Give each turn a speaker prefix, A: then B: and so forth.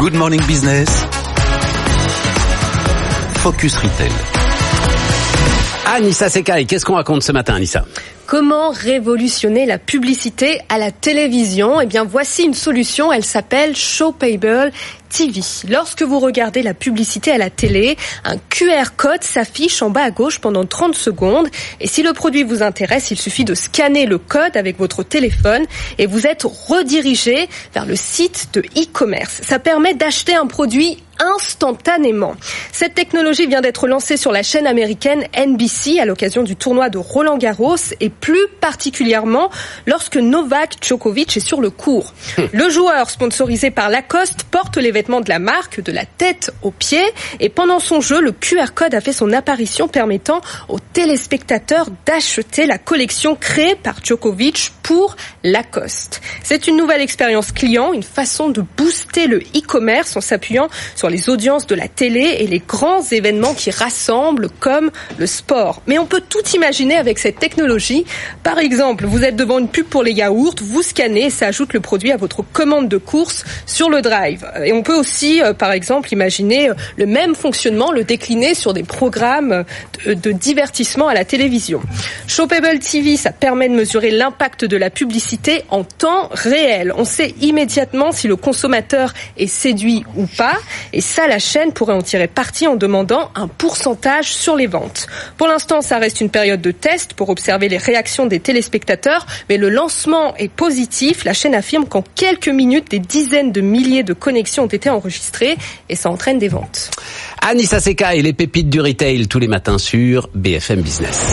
A: Good Morning Business. Focus Retail.
B: Anissa Sekai, qu'est-ce qu'on raconte ce matin, Anissa?
C: Comment révolutionner la publicité à la télévision? Eh bien, voici une solution. Elle s'appelle Showpable TV. Lorsque vous regardez la publicité à la télé, un QR code s'affiche en bas à gauche pendant 30 secondes. Et si le produit vous intéresse, il suffit de scanner le code avec votre téléphone et vous êtes redirigé vers le site de e-commerce. Ça permet d'acheter un produit instantanément. Cette technologie vient d'être lancée sur la chaîne américaine NBC à l'occasion du tournoi de Roland Garros et plus particulièrement lorsque Novak Djokovic est sur le court. Le joueur sponsorisé par Lacoste porte les vêtements de la marque de la tête aux pieds et pendant son jeu, le QR code a fait son apparition permettant aux téléspectateurs d'acheter la collection créée par Djokovic pour Lacoste. C'est une nouvelle expérience client, une façon de booster le e-commerce en s'appuyant sur les audiences de la télé et les grands événements qui rassemblent comme le sport. Mais on peut tout imaginer avec cette technologie. Par exemple, vous êtes devant une pub pour les yaourts, vous scannez et ça ajoute le produit à votre commande de course sur le drive. Et on peut aussi, euh, par exemple, imaginer euh, le même fonctionnement, le décliner sur des programmes de, de divertissement à la télévision. Shopable TV, ça permet de mesurer l'impact de la publicité en temps réel. On sait immédiatement si le consommateur est séduit ou pas. Et ça, la chaîne pourrait en tirer parti en demandant un pourcentage sur les ventes. Pour l'instant, ça reste une période de test pour observer les réactions des téléspectateurs, mais le lancement est positif. La chaîne affirme qu'en quelques minutes, des dizaines de milliers de connexions ont été enregistrées et ça entraîne des ventes.
B: Anissa Sekai, les pépites du retail tous les matins sur BFM Business.